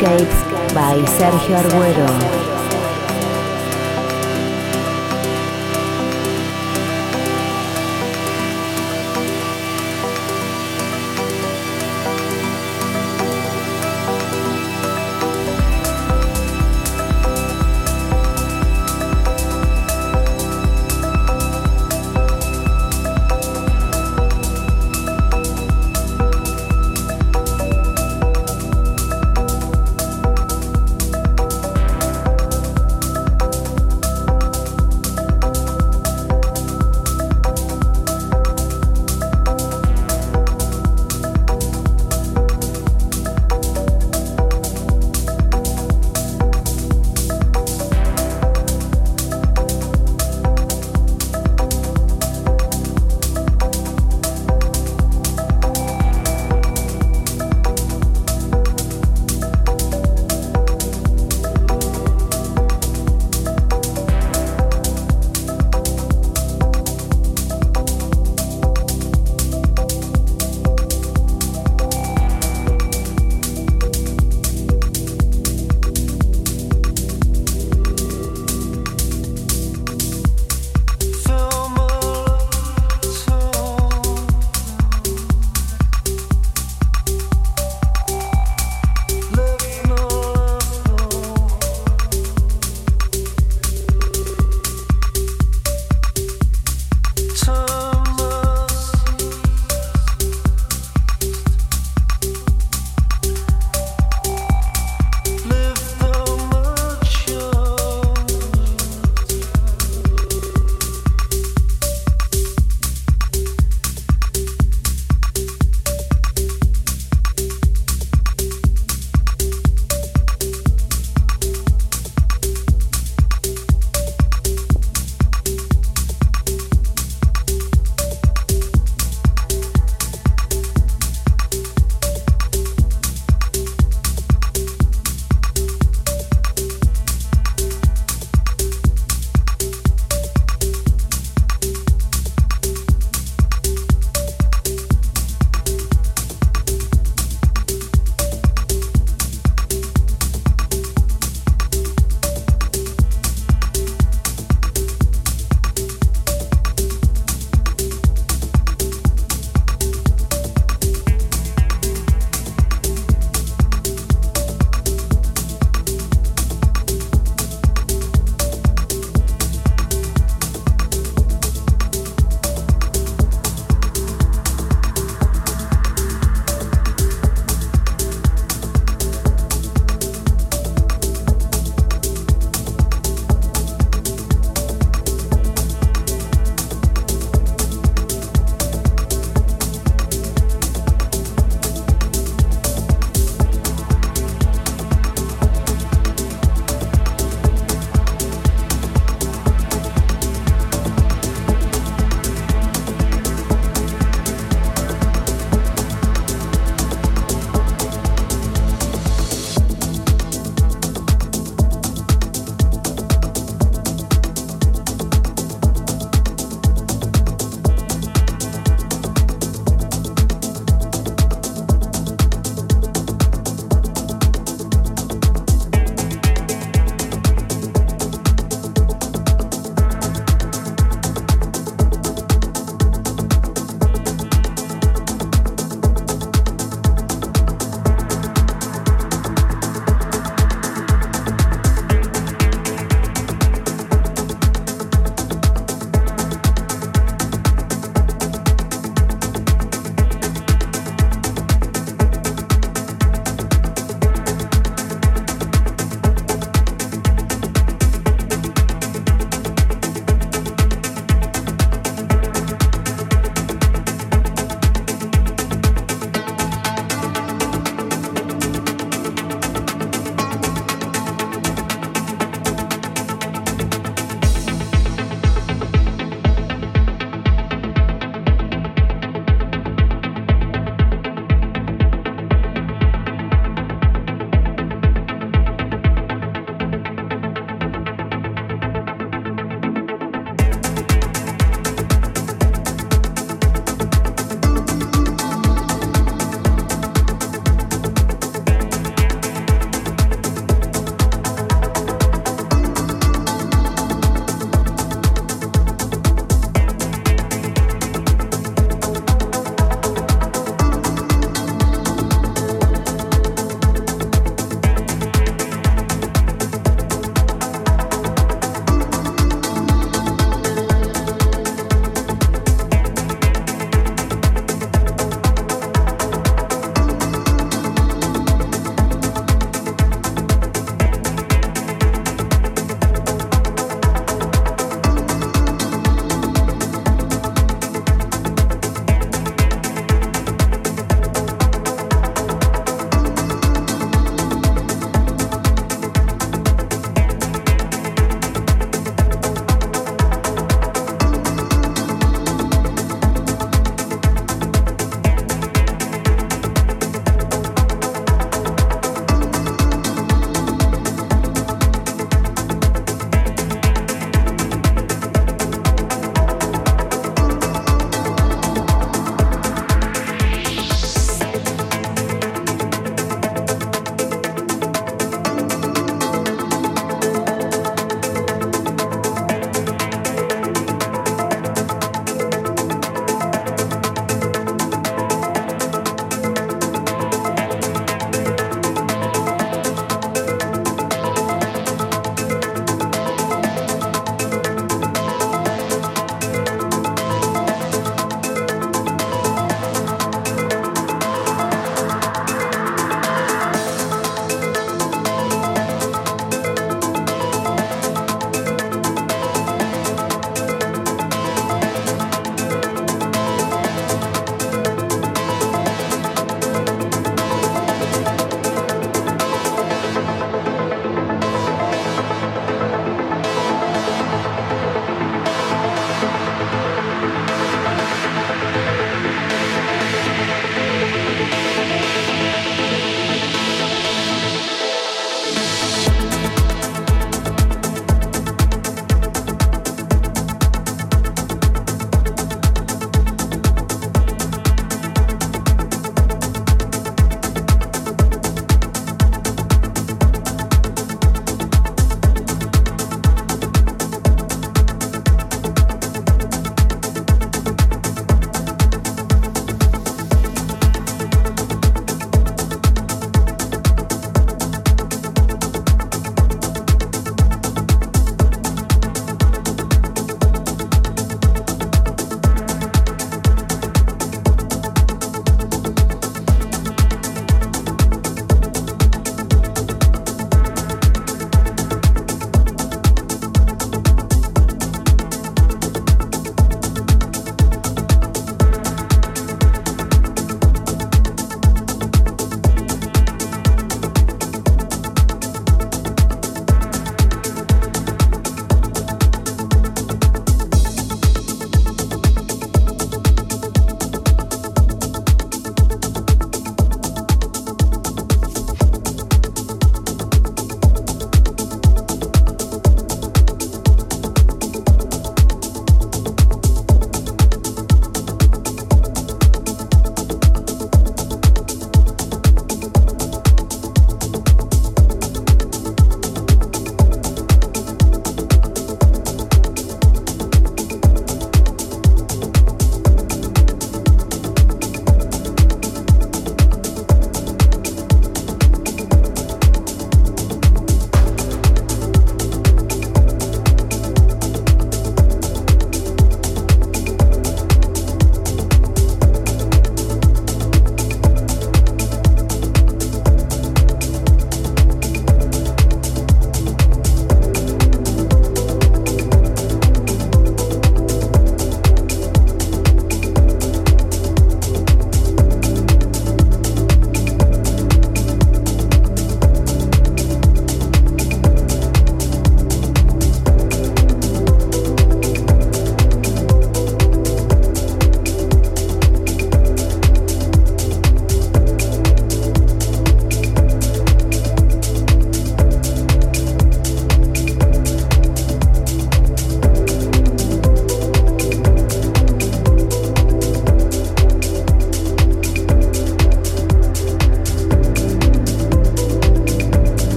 Landscapes by Sergio Arguero.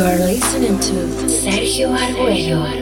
You are listening to Sergio Arguello.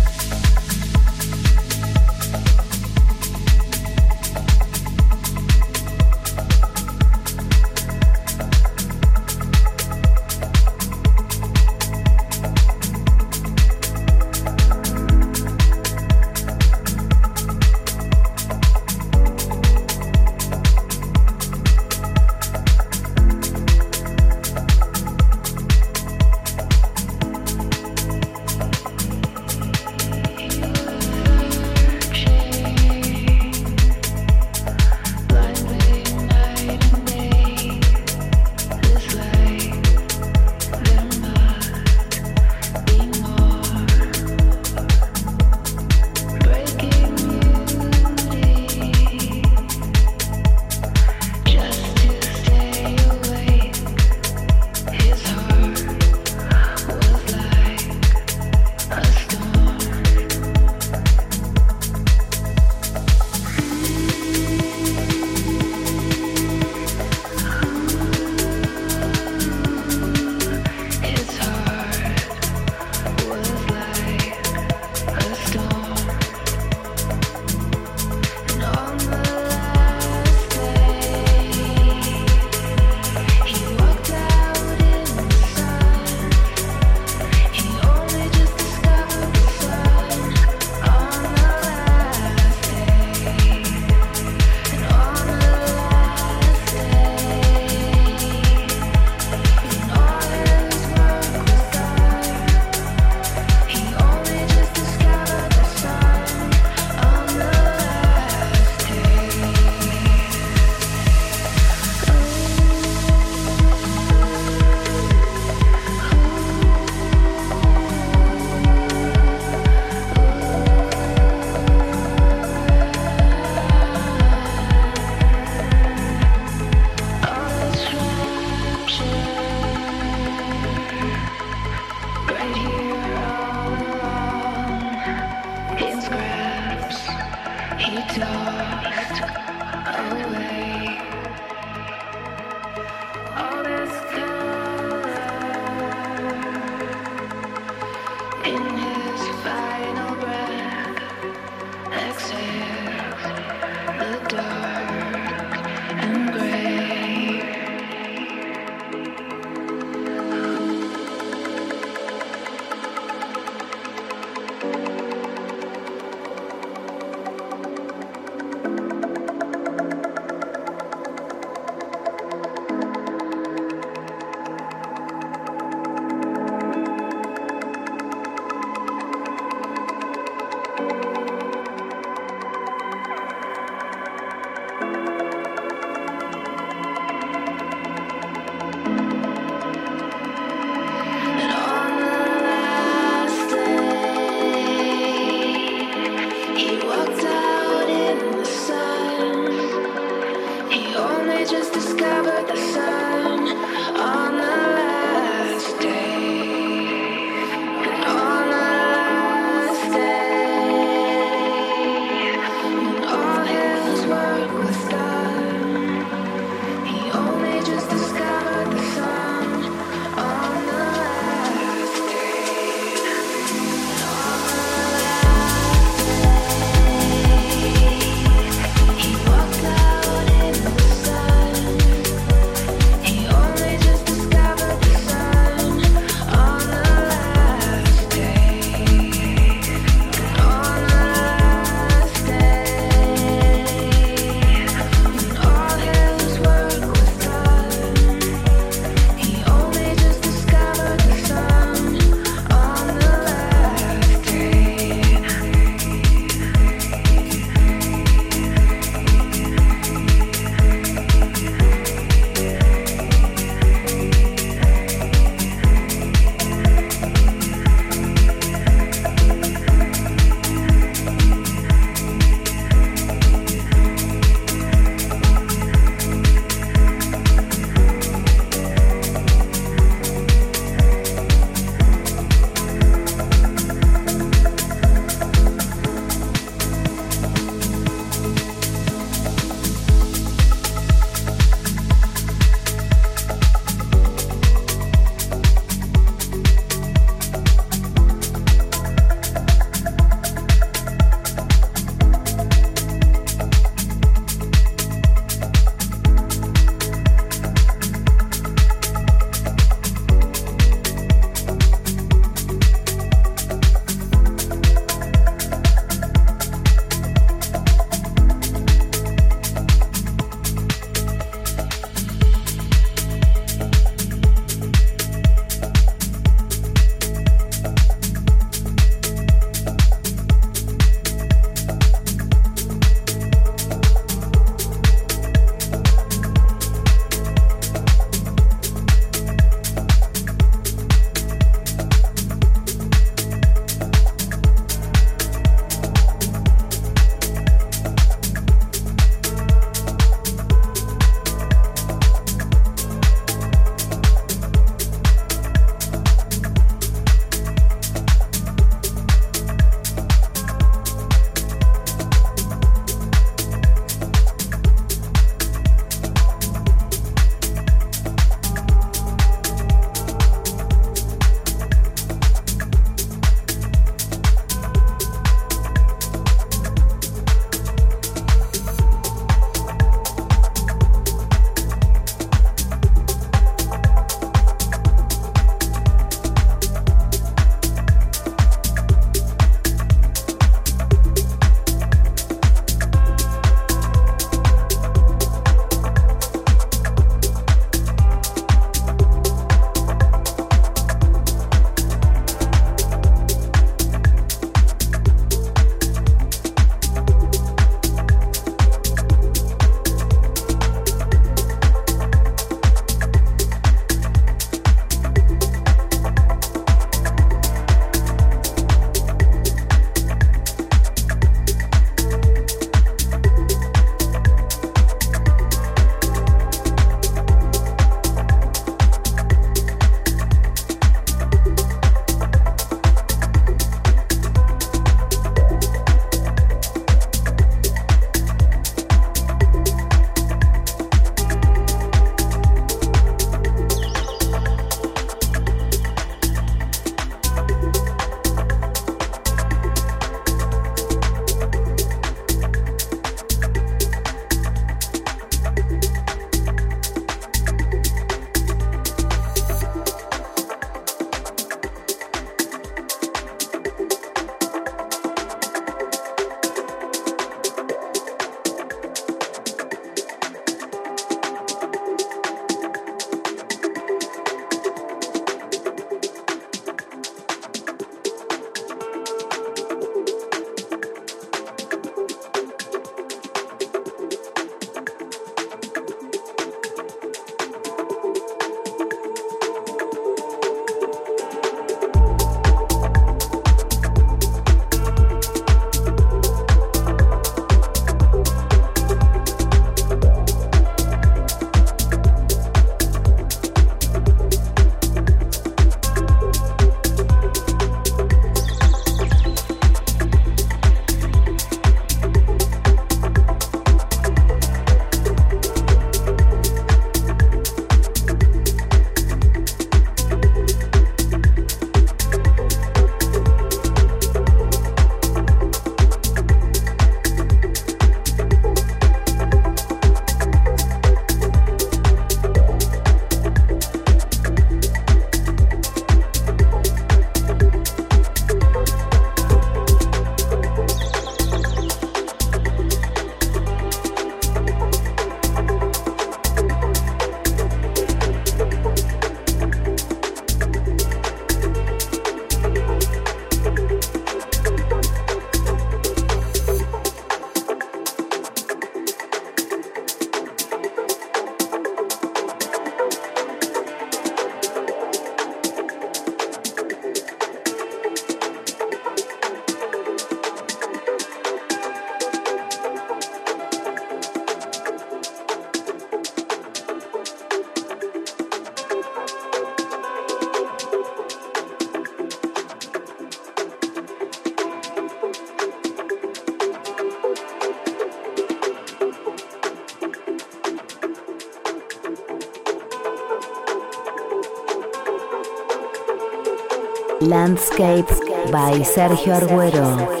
Landscape by Sergio Arguero.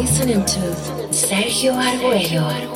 Listening to Sergio Arguello.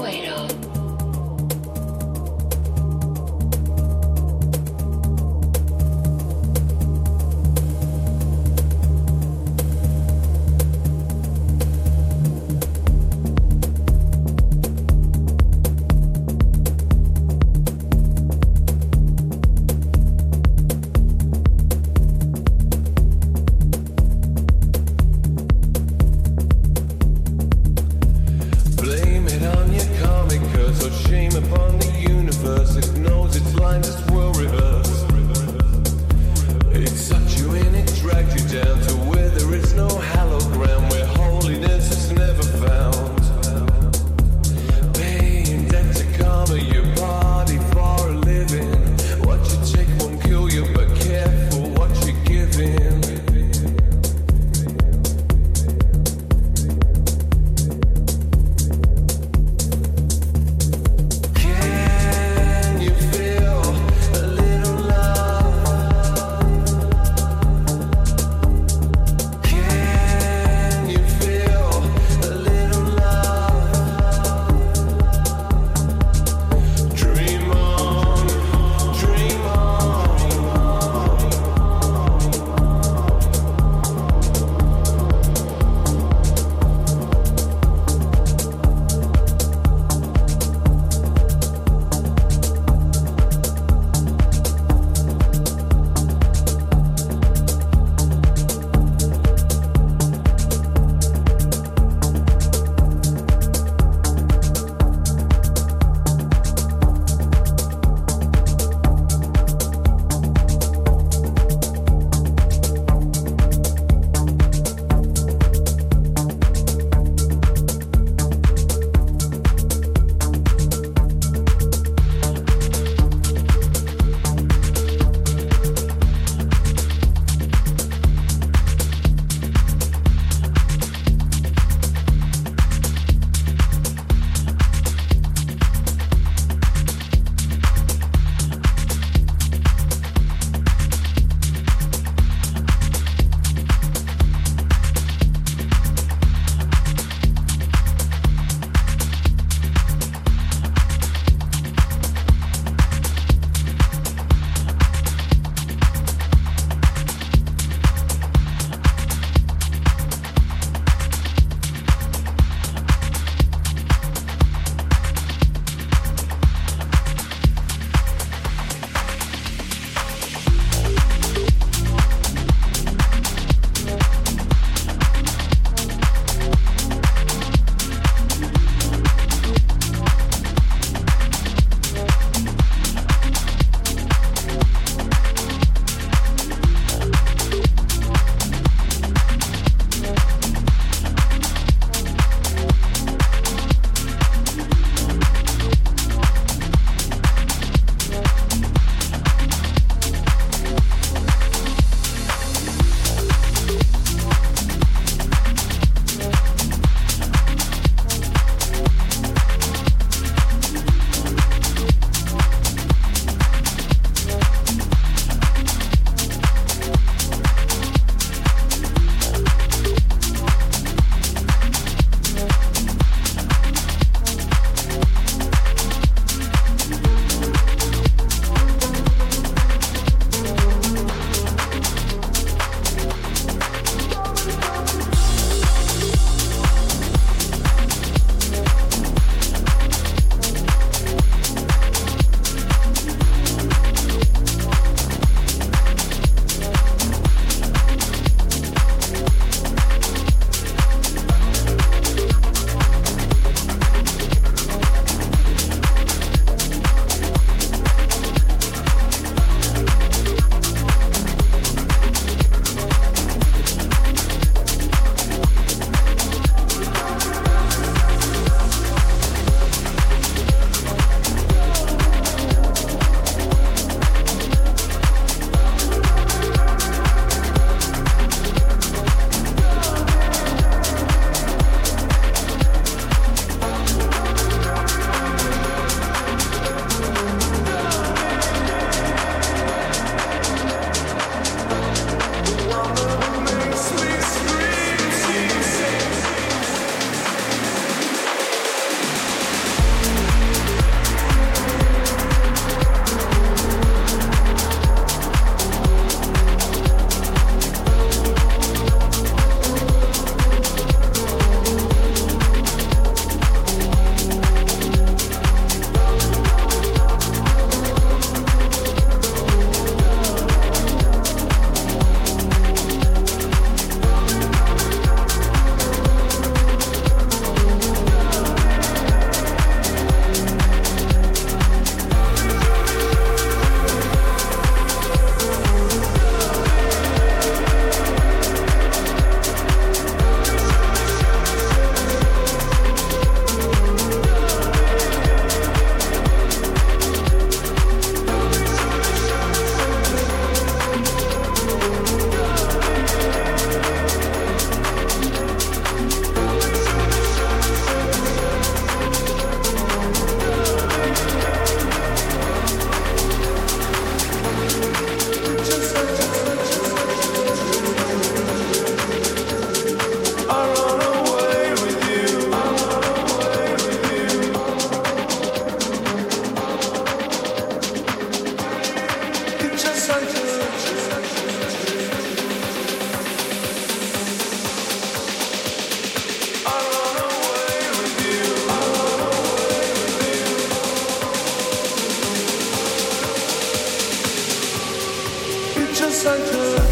sun to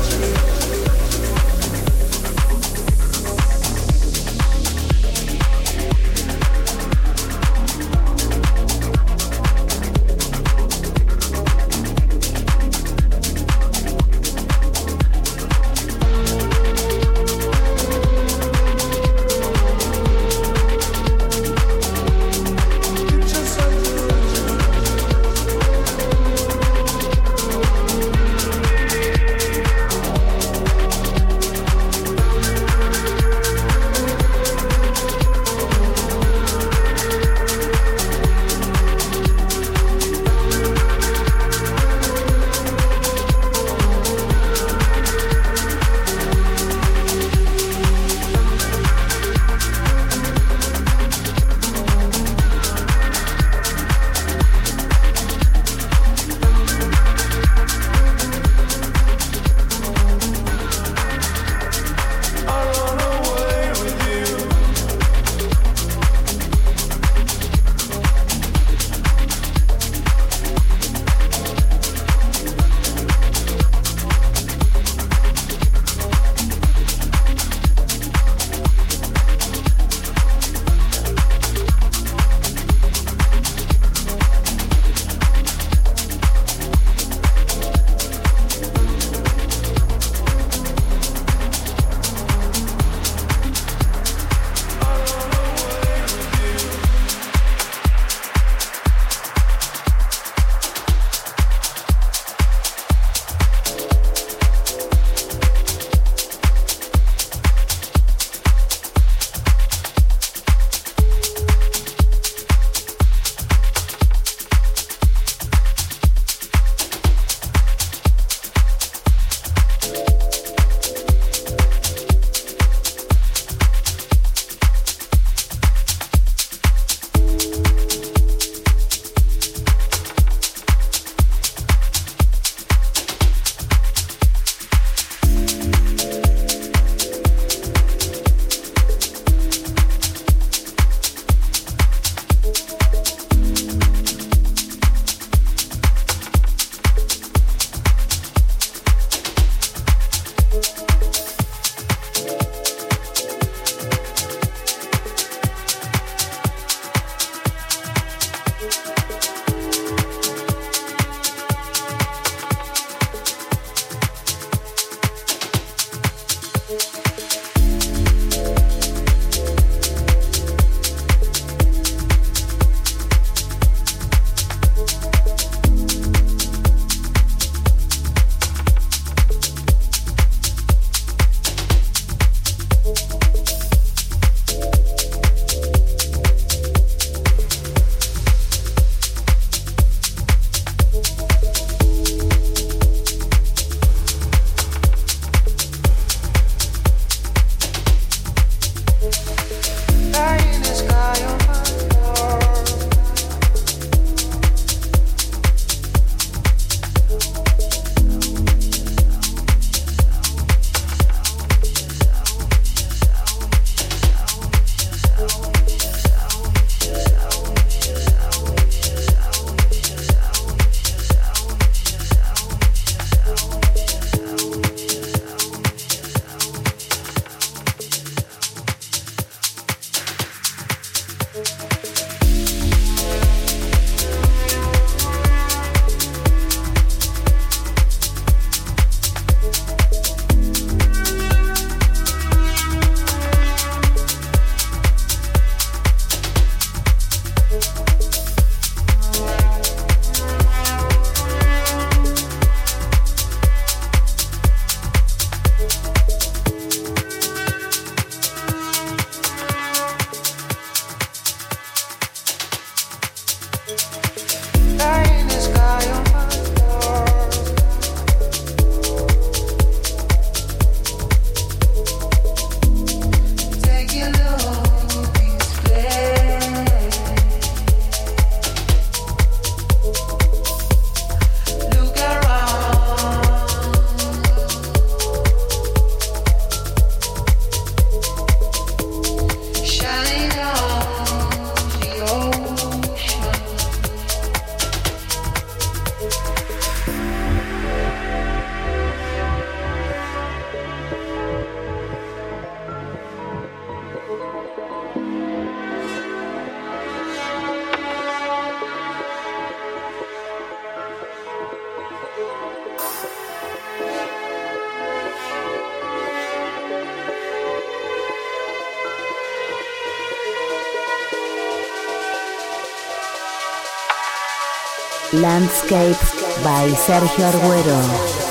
Landscapes by Sergio Arguero.